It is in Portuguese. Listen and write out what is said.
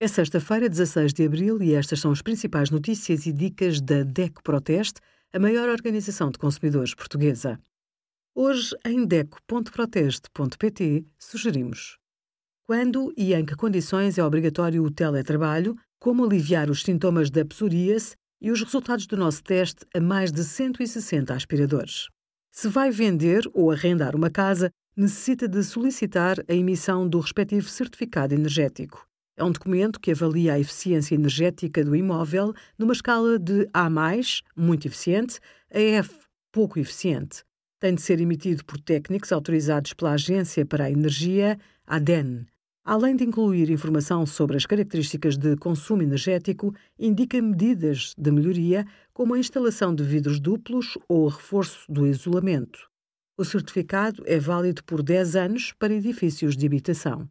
É sexta-feira, 16 de abril, e estas são as principais notícias e dicas da DECO Proteste, a maior organização de consumidores portuguesa. Hoje, em DECO.proteste.pt, sugerimos quando e em que condições é obrigatório o teletrabalho, como aliviar os sintomas da psoríase e os resultados do nosso teste a mais de 160 aspiradores. Se vai vender ou arrendar uma casa, necessita de solicitar a emissão do respectivo certificado energético. É um documento que avalia a eficiência energética do imóvel numa escala de A, muito eficiente, a F, pouco eficiente. Tem de ser emitido por técnicos autorizados pela Agência para a Energia, ADEN. Além de incluir informação sobre as características de consumo energético, indica medidas de melhoria, como a instalação de vidros duplos ou o reforço do isolamento. O certificado é válido por 10 anos para edifícios de habitação.